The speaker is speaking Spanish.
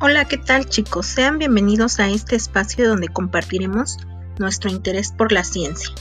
Hola, ¿qué tal chicos? Sean bienvenidos a este espacio donde compartiremos nuestro interés por la ciencia.